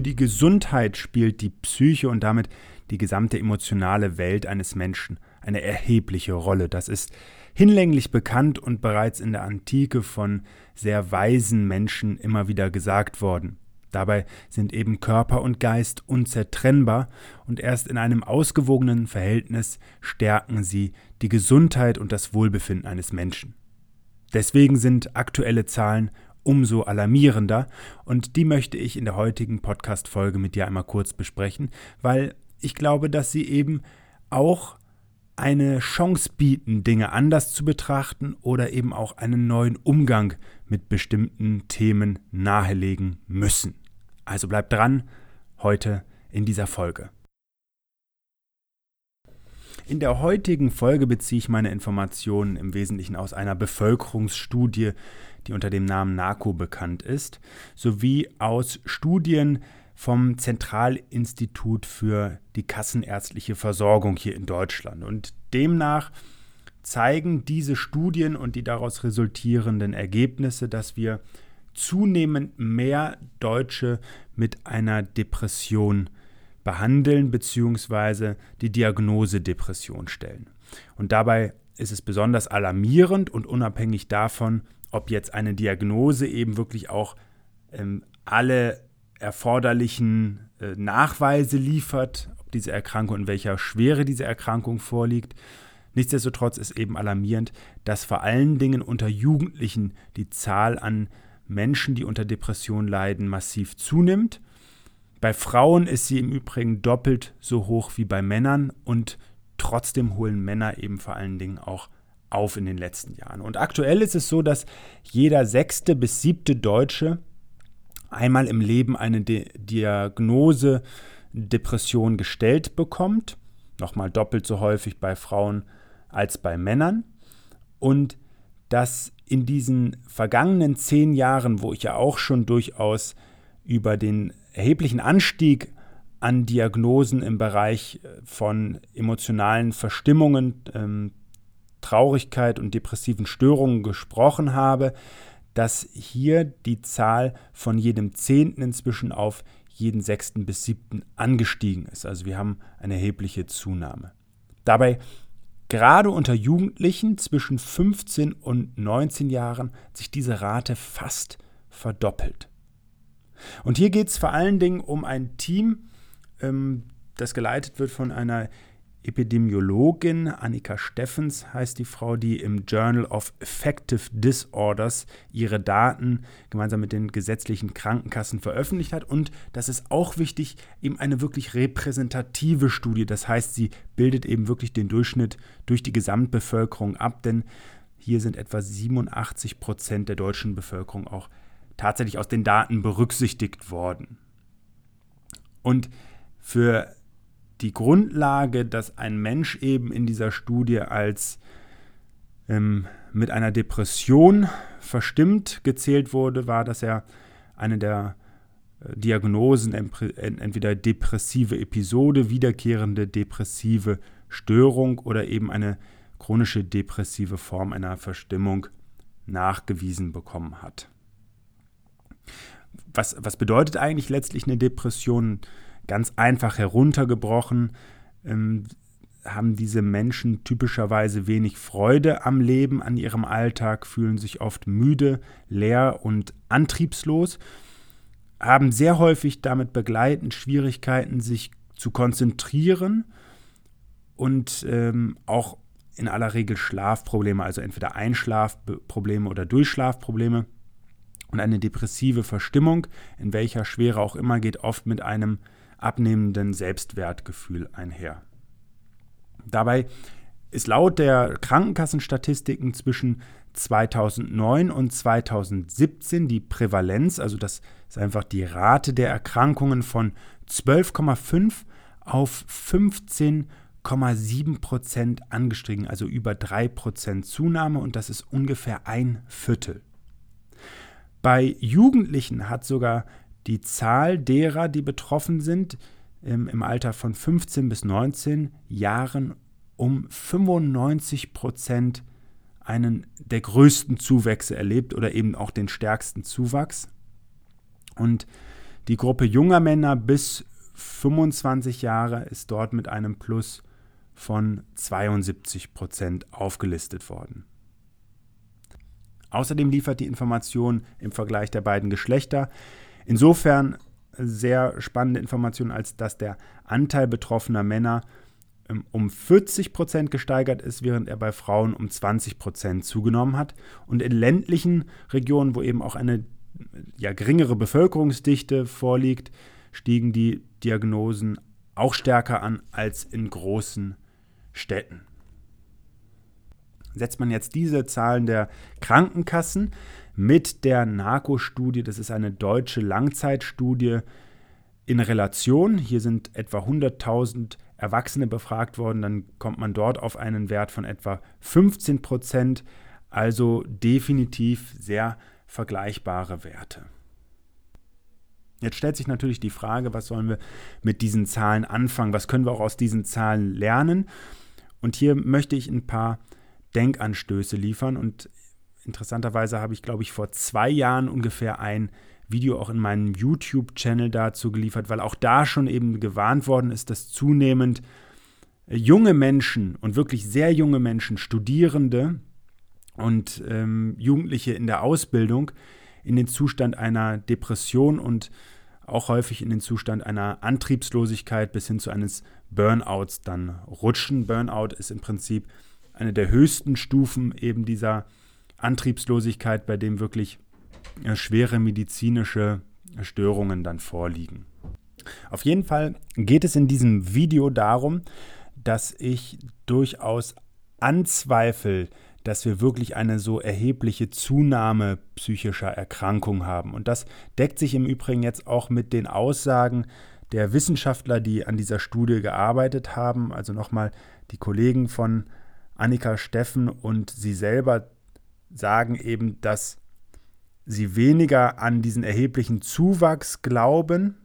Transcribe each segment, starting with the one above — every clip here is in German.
Für die Gesundheit spielt die Psyche und damit die gesamte emotionale Welt eines Menschen eine erhebliche Rolle. Das ist hinlänglich bekannt und bereits in der Antike von sehr weisen Menschen immer wieder gesagt worden. Dabei sind eben Körper und Geist unzertrennbar und erst in einem ausgewogenen Verhältnis stärken sie die Gesundheit und das Wohlbefinden eines Menschen. Deswegen sind aktuelle Zahlen umso alarmierender. Und die möchte ich in der heutigen Podcast-Folge mit dir einmal kurz besprechen, weil ich glaube, dass sie eben auch eine Chance bieten, Dinge anders zu betrachten oder eben auch einen neuen Umgang mit bestimmten Themen nahelegen müssen. Also bleib dran, heute in dieser Folge. In der heutigen Folge beziehe ich meine Informationen im Wesentlichen aus einer Bevölkerungsstudie, die unter dem Namen NARCO bekannt ist, sowie aus Studien vom Zentralinstitut für die kassenärztliche Versorgung hier in Deutschland. Und demnach zeigen diese Studien und die daraus resultierenden Ergebnisse, dass wir zunehmend mehr Deutsche mit einer Depression behandeln bzw. die Diagnose Depression stellen. Und dabei ist es besonders alarmierend und unabhängig davon, ob jetzt eine Diagnose eben wirklich auch ähm, alle erforderlichen äh, Nachweise liefert, ob diese Erkrankung in welcher Schwere diese Erkrankung vorliegt. Nichtsdestotrotz ist eben alarmierend, dass vor allen Dingen unter Jugendlichen die Zahl an Menschen, die unter Depression leiden, massiv zunimmt bei Frauen ist sie im Übrigen doppelt so hoch wie bei Männern und trotzdem holen Männer eben vor allen Dingen auch auf in den letzten Jahren. Und aktuell ist es so, dass jeder sechste bis siebte Deutsche einmal im Leben eine De Diagnose Depression gestellt bekommt. Nochmal doppelt so häufig bei Frauen als bei Männern. Und dass in diesen vergangenen zehn Jahren, wo ich ja auch schon durchaus über den erheblichen Anstieg an Diagnosen im Bereich äh, von emotionalen Verstimmungen, ähm, Traurigkeit und depressiven Störungen gesprochen habe, dass hier die Zahl von jedem Zehnten inzwischen auf jeden Sechsten bis Siebten angestiegen ist. Also wir haben eine erhebliche Zunahme. Dabei gerade unter Jugendlichen zwischen 15 und 19 Jahren sich diese Rate fast verdoppelt. Und hier geht es vor allen Dingen um ein Team, ähm, das geleitet wird von einer Epidemiologin, Annika Steffens heißt die Frau, die im Journal of Affective Disorders ihre Daten gemeinsam mit den gesetzlichen Krankenkassen veröffentlicht hat. Und das ist auch wichtig, eben eine wirklich repräsentative Studie. Das heißt, sie bildet eben wirklich den Durchschnitt durch die Gesamtbevölkerung ab, denn hier sind etwa 87 Prozent der deutschen Bevölkerung auch tatsächlich aus den Daten berücksichtigt worden. Und für die Grundlage, dass ein Mensch eben in dieser Studie als ähm, mit einer Depression verstimmt gezählt wurde, war, dass er eine der äh, Diagnosen entweder depressive Episode, wiederkehrende depressive Störung oder eben eine chronische depressive Form einer Verstimmung nachgewiesen bekommen hat was, was bedeutet eigentlich letztlich eine Depression? Ganz einfach heruntergebrochen ähm, haben diese Menschen typischerweise wenig Freude am Leben, an ihrem Alltag, fühlen sich oft müde, leer und antriebslos, haben sehr häufig damit begleitend Schwierigkeiten, sich zu konzentrieren und ähm, auch in aller Regel Schlafprobleme, also entweder Einschlafprobleme oder Durchschlafprobleme. Und eine depressive Verstimmung, in welcher Schwere auch immer, geht oft mit einem abnehmenden Selbstwertgefühl einher. Dabei ist laut der Krankenkassenstatistiken zwischen 2009 und 2017 die Prävalenz, also das ist einfach die Rate der Erkrankungen von 12,5 auf 15,7 Prozent angestiegen, also über 3 Prozent Zunahme und das ist ungefähr ein Viertel. Bei Jugendlichen hat sogar die Zahl derer, die betroffen sind, im, Alter von 15 bis 19 Jahren um 95 Prozent einen der größten Zuwächse erlebt oder eben auch den stärksten Zuwachs. Und die Gruppe junger Männer bis 25 Jahre ist dort mit einem Plus von 72 Prozent aufgelistet worden. Außerdem liefert die Information im Vergleich der beiden Geschlechter insofern sehr spannende Information, als dass der Anteil betroffener Männer ähm, um 40 Prozent gesteigert ist, während er bei Frauen um 20 Prozent zugenommen hat. Und in ländlichen Regionen, wo eben auch eine ja, geringere Bevölkerungsdichte vorliegt, stiegen die Diagnosen auch stärker an als in großen Städten. Setzt man jetzt diese Zahlen der Krankenkassen mit der NARCO-Studie, das ist eine deutsche Langzeitstudie, in Relation, hier sind etwa 100.000 Erwachsene befragt worden, dann kommt man dort auf einen Wert von etwa 15 Prozent, also definitiv sehr vergleichbare Werte. Jetzt stellt sich natürlich die Frage, was sollen wir mit diesen Zahlen anfangen? Was können wir auch aus diesen Zahlen lernen? Und hier möchte ich ein paar Denkanstöße liefern. Und interessanterweise habe ich, glaube ich, vor zwei Jahren ungefähr ein Video auch in meinem YouTube-Channel dazu geliefert, weil auch da schon eben gewarnt worden ist, dass zunehmend junge Menschen und wirklich sehr junge Menschen, Studierende und ähm, Jugendliche in der Ausbildung in den Zustand einer Depression und auch häufig in den Zustand einer Antriebslosigkeit bis hin zu eines Burnouts dann rutschen. Burnout ist im Prinzip eine der höchsten Stufen eben dieser Antriebslosigkeit, bei dem wirklich äh, schwere medizinische Störungen dann vorliegen. Auf jeden Fall geht es in diesem Video darum, dass ich durchaus anzweifle, dass wir wirklich eine so erhebliche Zunahme psychischer Erkrankungen haben. Und das deckt sich im Übrigen jetzt auch mit den Aussagen der Wissenschaftler, die an dieser Studie gearbeitet haben. Also nochmal die Kollegen von Annika Steffen und sie selber sagen eben, dass sie weniger an diesen erheblichen Zuwachs glauben,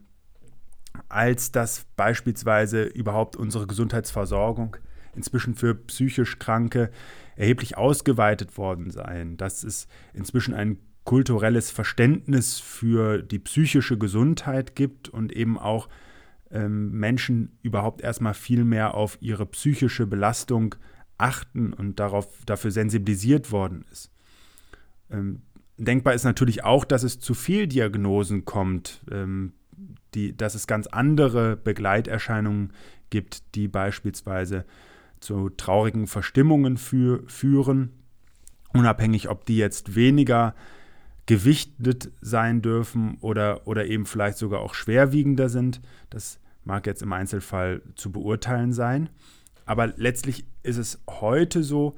als dass beispielsweise überhaupt unsere Gesundheitsversorgung inzwischen für psychisch Kranke erheblich ausgeweitet worden sein, dass es inzwischen ein kulturelles Verständnis für die psychische Gesundheit gibt und eben auch ähm, Menschen überhaupt erstmal viel mehr auf ihre psychische Belastung achten und darauf, dafür sensibilisiert worden ist. Ähm, denkbar ist natürlich auch, dass es zu viel Diagnosen kommt, ähm, die, dass es ganz andere Begleiterscheinungen gibt, die beispielsweise zu traurigen Verstimmungen für, führen, unabhängig, ob die jetzt weniger gewichtet sein dürfen oder, oder eben vielleicht sogar auch schwerwiegender sind. Das mag jetzt im Einzelfall zu beurteilen sein. Aber letztlich ist es heute so,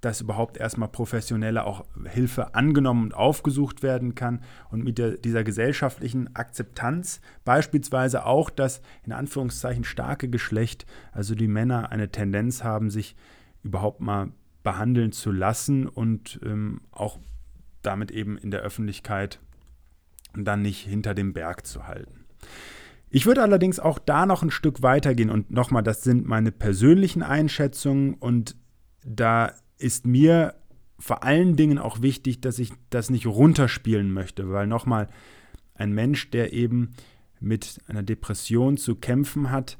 dass überhaupt erstmal professionelle auch Hilfe angenommen und aufgesucht werden kann und mit der, dieser gesellschaftlichen Akzeptanz beispielsweise auch das in Anführungszeichen starke Geschlecht, also die Männer eine Tendenz haben, sich überhaupt mal behandeln zu lassen und ähm, auch damit eben in der Öffentlichkeit dann nicht hinter dem Berg zu halten. Ich würde allerdings auch da noch ein Stück weitergehen und nochmal, das sind meine persönlichen Einschätzungen und da ist mir vor allen Dingen auch wichtig, dass ich das nicht runterspielen möchte, weil nochmal ein Mensch, der eben mit einer Depression zu kämpfen hat,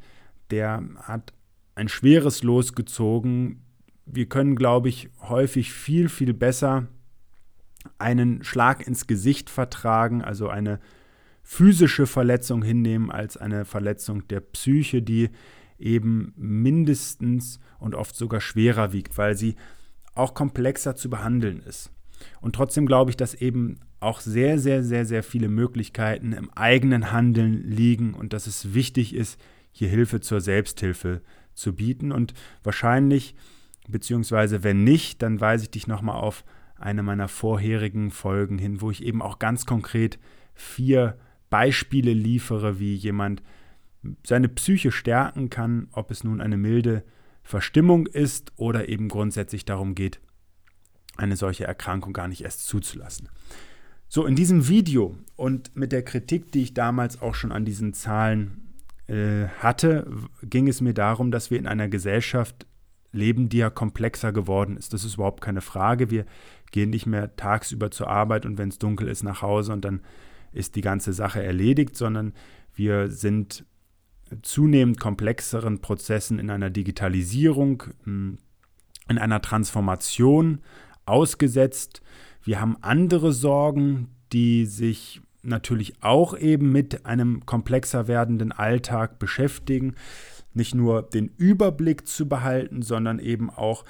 der hat ein schweres Los gezogen. Wir können, glaube ich, häufig viel, viel besser einen Schlag ins Gesicht vertragen, also eine physische Verletzung hinnehmen, als eine Verletzung der Psyche, die eben mindestens und oft sogar schwerer wiegt, weil sie auch komplexer zu behandeln ist. Und trotzdem glaube ich, dass eben auch sehr, sehr, sehr, sehr viele Möglichkeiten im eigenen Handeln liegen und dass es wichtig ist, hier Hilfe zur Selbsthilfe zu bieten. Und wahrscheinlich beziehungsweise wenn nicht, dann weise ich dich nochmal auf eine meiner vorherigen Folgen hin, wo ich eben auch ganz konkret vier Beispiele liefere, wie jemand seine Psyche stärken kann, ob es nun eine milde Verstimmung ist oder eben grundsätzlich darum geht, eine solche Erkrankung gar nicht erst zuzulassen. So, in diesem Video und mit der Kritik, die ich damals auch schon an diesen Zahlen äh, hatte, ging es mir darum, dass wir in einer Gesellschaft leben, die ja komplexer geworden ist. Das ist überhaupt keine Frage. Wir gehen nicht mehr tagsüber zur Arbeit und wenn es dunkel ist nach Hause und dann ist die ganze Sache erledigt, sondern wir sind zunehmend komplexeren Prozessen in einer Digitalisierung, hm, in einer Transformation ausgesetzt. Wir haben andere Sorgen, die sich natürlich auch eben mit einem komplexer werdenden Alltag beschäftigen. Nicht nur den Überblick zu behalten, sondern eben auch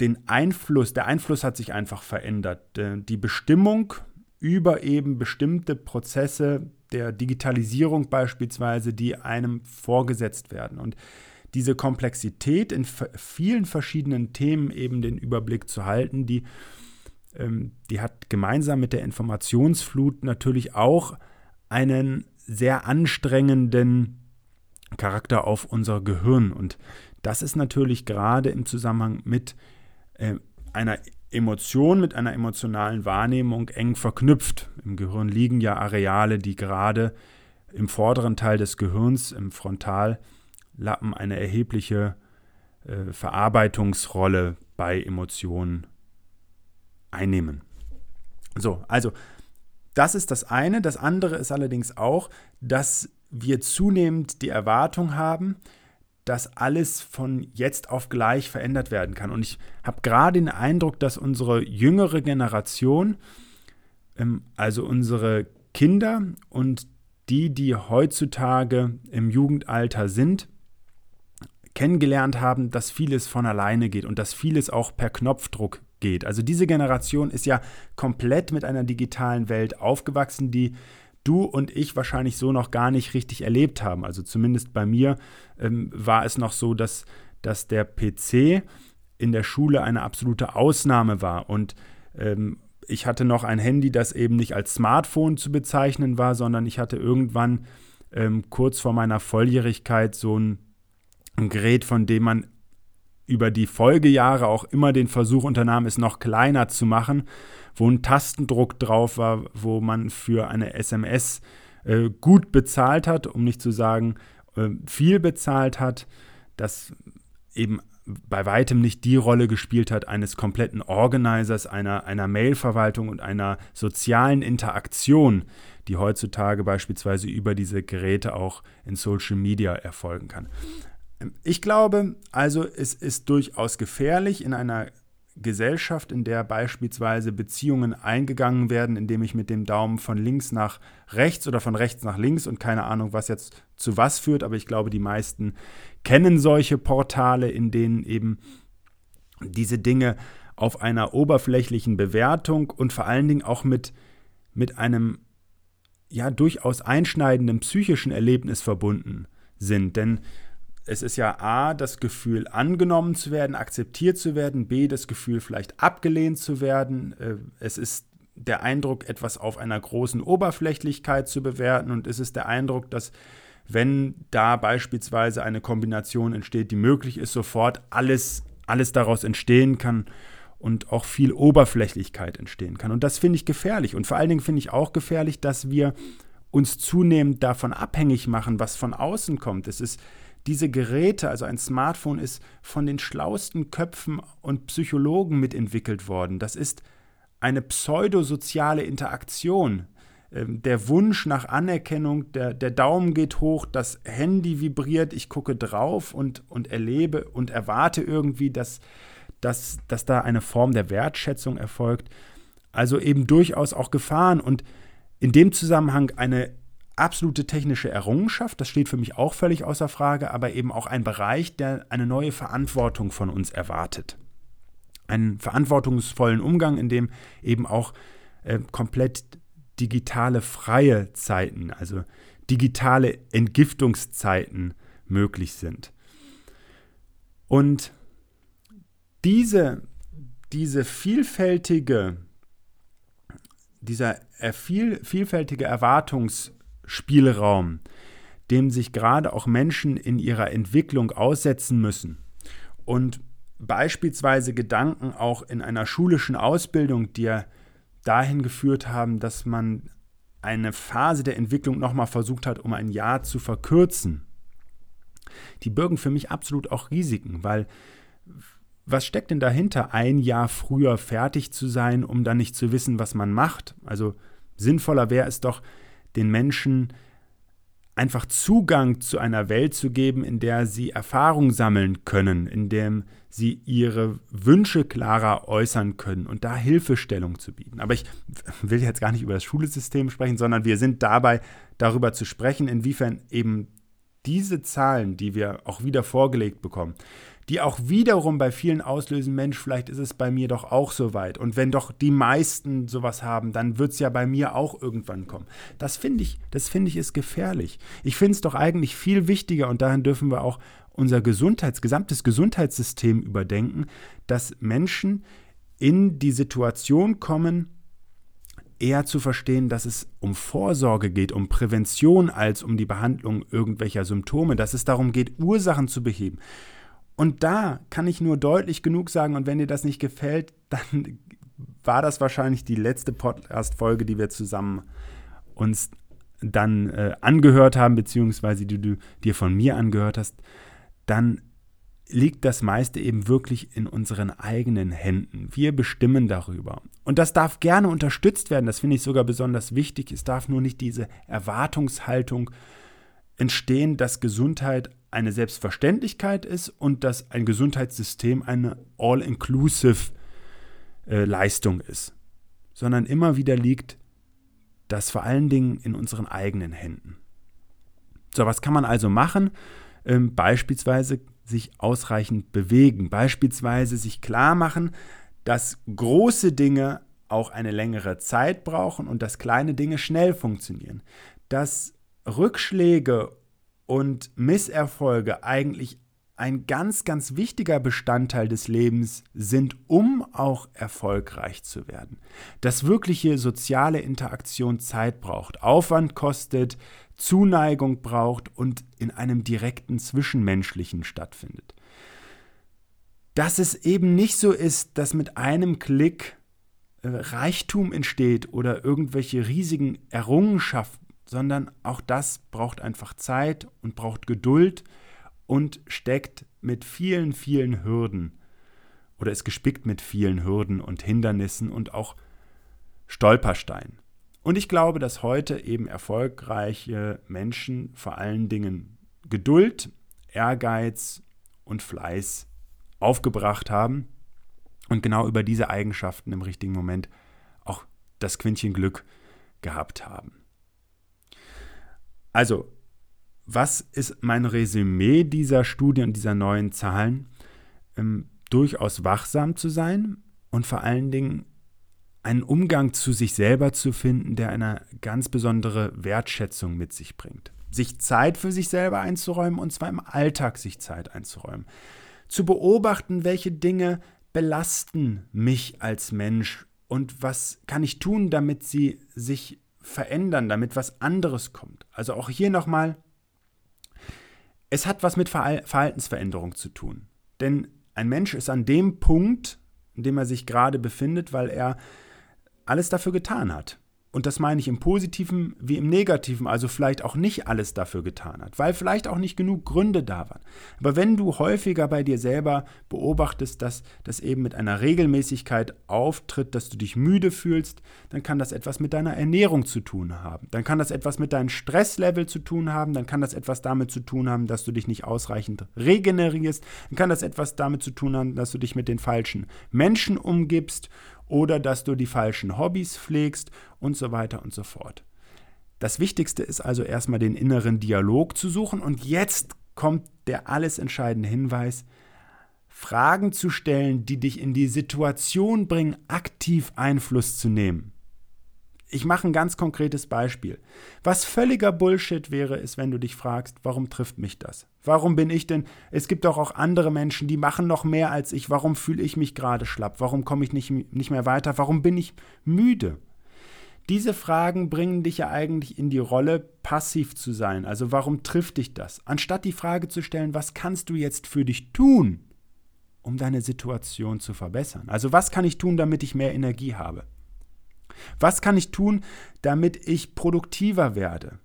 den Einfluss. Der Einfluss hat sich einfach verändert. Die Bestimmung über eben bestimmte Prozesse der Digitalisierung beispielsweise, die einem vorgesetzt werden. Und diese Komplexität in vielen verschiedenen Themen eben den Überblick zu halten, die, ähm, die hat gemeinsam mit der Informationsflut natürlich auch einen sehr anstrengenden Charakter auf unser Gehirn. Und das ist natürlich gerade im Zusammenhang mit äh, einer Emotion mit einer emotionalen Wahrnehmung eng verknüpft. Im Gehirn liegen ja Areale, die gerade im vorderen Teil des Gehirns, im Frontallappen, eine erhebliche äh, Verarbeitungsrolle bei Emotionen einnehmen. So, also das ist das eine. Das andere ist allerdings auch, dass wir zunehmend die Erwartung haben, dass alles von jetzt auf gleich verändert werden kann. Und ich habe gerade den Eindruck, dass unsere jüngere Generation, ähm, also unsere Kinder und die, die heutzutage im Jugendalter sind, kennengelernt haben, dass vieles von alleine geht und dass vieles auch per Knopfdruck geht. Also diese Generation ist ja komplett mit einer digitalen Welt aufgewachsen, die du und ich wahrscheinlich so noch gar nicht richtig erlebt haben. Also zumindest bei mir ähm, war es noch so, dass, dass der PC in der Schule eine absolute Ausnahme war. Und ähm, ich hatte noch ein Handy, das eben nicht als Smartphone zu bezeichnen war, sondern ich hatte irgendwann ähm, kurz vor meiner Volljährigkeit so ein, ein Gerät, von dem man über die Folgejahre auch immer den Versuch unternahm, es noch kleiner zu machen wo ein Tastendruck drauf war, wo man für eine SMS äh, gut bezahlt hat, um nicht zu sagen äh, viel bezahlt hat, das eben bei weitem nicht die Rolle gespielt hat eines kompletten Organisers, einer, einer Mailverwaltung und einer sozialen Interaktion, die heutzutage beispielsweise über diese Geräte auch in Social Media erfolgen kann. Ich glaube also, es ist durchaus gefährlich in einer Gesellschaft, in der beispielsweise Beziehungen eingegangen werden, indem ich mit dem Daumen von links nach rechts oder von rechts nach links und keine Ahnung, was jetzt zu was führt, aber ich glaube, die meisten kennen solche Portale, in denen eben diese Dinge auf einer oberflächlichen Bewertung und vor allen Dingen auch mit, mit einem ja durchaus einschneidenden psychischen Erlebnis verbunden sind. Denn es ist ja A, das Gefühl angenommen zu werden, akzeptiert zu werden, B, das Gefühl vielleicht abgelehnt zu werden. Äh, es ist der Eindruck, etwas auf einer großen Oberflächlichkeit zu bewerten und es ist der Eindruck, dass wenn da beispielsweise eine Kombination entsteht, die möglich ist, sofort alles, alles daraus entstehen kann und auch viel Oberflächlichkeit entstehen kann. Und das finde ich gefährlich. Und vor allen Dingen finde ich auch gefährlich, dass wir uns zunehmend davon abhängig machen, was von außen kommt. Es ist diese Geräte, also ein Smartphone, ist von den schlauesten Köpfen und Psychologen mitentwickelt worden. Das ist eine pseudosoziale Interaktion. Ähm, der Wunsch nach Anerkennung, der, der Daumen geht hoch, das Handy vibriert, ich gucke drauf und, und erlebe und erwarte irgendwie, dass, dass, dass da eine Form der Wertschätzung erfolgt. Also eben durchaus auch Gefahren und in dem Zusammenhang eine absolute technische Errungenschaft, das steht für mich auch völlig außer Frage, aber eben auch ein Bereich, der eine neue Verantwortung von uns erwartet. Einen verantwortungsvollen Umgang, in dem eben auch äh, komplett digitale freie Zeiten, also digitale Entgiftungszeiten möglich sind. Und diese, diese vielfältige, dieser viel, vielfältige Erwartungsspielraum, dem sich gerade auch Menschen in ihrer Entwicklung aussetzen müssen und beispielsweise Gedanken auch in einer schulischen Ausbildung, die ja dahin geführt haben, dass man eine Phase der Entwicklung nochmal versucht hat, um ein Jahr zu verkürzen, die birgen für mich absolut auch Risiken, weil was steckt denn dahinter, ein Jahr früher fertig zu sein, um dann nicht zu wissen, was man macht? Also sinnvoller wäre es doch, den Menschen einfach Zugang zu einer Welt zu geben, in der sie Erfahrung sammeln können, in der sie ihre Wünsche klarer äußern können und da Hilfestellung zu bieten. Aber ich will jetzt gar nicht über das Schulsystem sprechen, sondern wir sind dabei, darüber zu sprechen, inwiefern eben diese Zahlen, die wir auch wieder vorgelegt bekommen, die auch wiederum bei vielen auslösen, Mensch, vielleicht ist es bei mir doch auch so weit. Und wenn doch die meisten sowas haben, dann wird es ja bei mir auch irgendwann kommen. Das finde ich, das finde ich ist gefährlich. Ich finde es doch eigentlich viel wichtiger und dahin dürfen wir auch unser Gesundheits, gesamtes Gesundheitssystem überdenken, dass Menschen in die Situation kommen, eher zu verstehen, dass es um Vorsorge geht, um Prävention als um die Behandlung irgendwelcher Symptome, dass es darum geht, Ursachen zu beheben. Und da kann ich nur deutlich genug sagen, und wenn dir das nicht gefällt, dann war das wahrscheinlich die letzte Podcast-Folge, die wir zusammen uns dann äh, angehört haben, beziehungsweise die du dir von mir angehört hast, dann liegt das meiste eben wirklich in unseren eigenen Händen. Wir bestimmen darüber. Und das darf gerne unterstützt werden, das finde ich sogar besonders wichtig. Es darf nur nicht diese Erwartungshaltung entstehen, dass Gesundheit eine Selbstverständlichkeit ist und dass ein Gesundheitssystem eine all-inclusive äh, Leistung ist, sondern immer wieder liegt das vor allen Dingen in unseren eigenen Händen. So, was kann man also machen? Ähm, beispielsweise sich ausreichend bewegen, beispielsweise sich klar machen, dass große Dinge auch eine längere Zeit brauchen und dass kleine Dinge schnell funktionieren, dass Rückschläge und Misserfolge eigentlich ein ganz, ganz wichtiger Bestandteil des Lebens sind, um auch erfolgreich zu werden. Dass wirkliche soziale Interaktion Zeit braucht, Aufwand kostet, Zuneigung braucht und in einem direkten Zwischenmenschlichen stattfindet. Dass es eben nicht so ist, dass mit einem Klick äh, Reichtum entsteht oder irgendwelche riesigen Errungenschaften, sondern auch das braucht einfach Zeit und braucht Geduld und steckt mit vielen, vielen Hürden oder ist gespickt mit vielen Hürden und Hindernissen und auch Stolpersteinen. Und ich glaube, dass heute eben erfolgreiche Menschen vor allen Dingen Geduld, Ehrgeiz und Fleiß aufgebracht haben und genau über diese Eigenschaften im richtigen Moment auch das Quintchen Glück gehabt haben. Also, was ist mein Resümee dieser Studie und dieser neuen Zahlen? Ähm, durchaus wachsam zu sein und vor allen Dingen einen Umgang zu sich selber zu finden, der eine ganz besondere Wertschätzung mit sich bringt. Sich Zeit für sich selber einzuräumen und zwar im Alltag sich Zeit einzuräumen. Zu beobachten, welche Dinge belasten mich als Mensch und was kann ich tun, damit sie sich verändern, damit was anderes kommt. Also auch hier nochmal, es hat was mit Verhaltensveränderung zu tun. Denn ein Mensch ist an dem Punkt, in dem er sich gerade befindet, weil er alles dafür getan hat. Und das meine ich im positiven wie im negativen, also vielleicht auch nicht alles dafür getan hat, weil vielleicht auch nicht genug Gründe da waren. Aber wenn du häufiger bei dir selber beobachtest, dass das eben mit einer Regelmäßigkeit auftritt, dass du dich müde fühlst, dann kann das etwas mit deiner Ernährung zu tun haben. Dann kann das etwas mit deinem Stresslevel zu tun haben, dann kann das etwas damit zu tun haben, dass du dich nicht ausreichend regenerierst, dann kann das etwas damit zu tun haben, dass du dich mit den falschen Menschen umgibst oder dass du die falschen Hobbys pflegst und so weiter und so fort. Das Wichtigste ist also erstmal den inneren Dialog zu suchen und jetzt kommt der alles entscheidende Hinweis, Fragen zu stellen, die dich in die Situation bringen, aktiv Einfluss zu nehmen. Ich mache ein ganz konkretes Beispiel. Was völliger Bullshit wäre, ist, wenn du dich fragst, warum trifft mich das? Warum bin ich denn? Es gibt doch auch andere Menschen, die machen noch mehr als ich. Warum fühle ich mich gerade schlapp? Warum komme ich nicht, nicht mehr weiter? Warum bin ich müde? Diese Fragen bringen dich ja eigentlich in die Rolle, passiv zu sein. Also warum trifft dich das? Anstatt die Frage zu stellen, was kannst du jetzt für dich tun, um deine Situation zu verbessern? Also was kann ich tun, damit ich mehr Energie habe? Was kann ich tun, damit ich produktiver werde?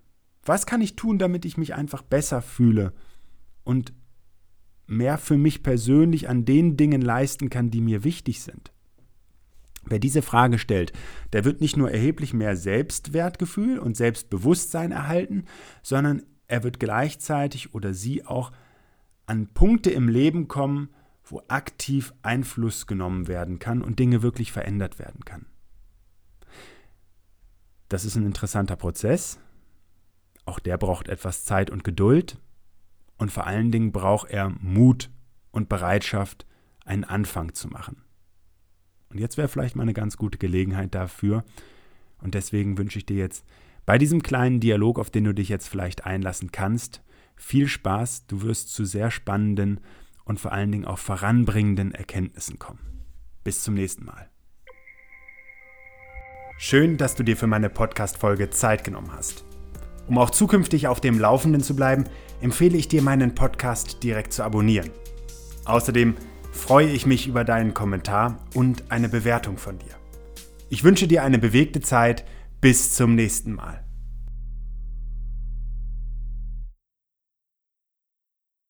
Was kann ich tun, damit ich mich einfach besser fühle und mehr für mich persönlich an den Dingen leisten kann, die mir wichtig sind? Wer diese Frage stellt, der wird nicht nur erheblich mehr Selbstwertgefühl und Selbstbewusstsein erhalten, sondern er wird gleichzeitig oder sie auch an Punkte im Leben kommen, wo aktiv Einfluss genommen werden kann und Dinge wirklich verändert werden kann. Das ist ein interessanter Prozess. Auch der braucht etwas Zeit und Geduld. Und vor allen Dingen braucht er Mut und Bereitschaft, einen Anfang zu machen. Und jetzt wäre vielleicht mal eine ganz gute Gelegenheit dafür. Und deswegen wünsche ich dir jetzt bei diesem kleinen Dialog, auf den du dich jetzt vielleicht einlassen kannst, viel Spaß. Du wirst zu sehr spannenden und vor allen Dingen auch voranbringenden Erkenntnissen kommen. Bis zum nächsten Mal. Schön, dass du dir für meine Podcast-Folge Zeit genommen hast. Um auch zukünftig auf dem Laufenden zu bleiben, empfehle ich dir, meinen Podcast direkt zu abonnieren. Außerdem freue ich mich über deinen Kommentar und eine Bewertung von dir. Ich wünsche dir eine bewegte Zeit. Bis zum nächsten Mal.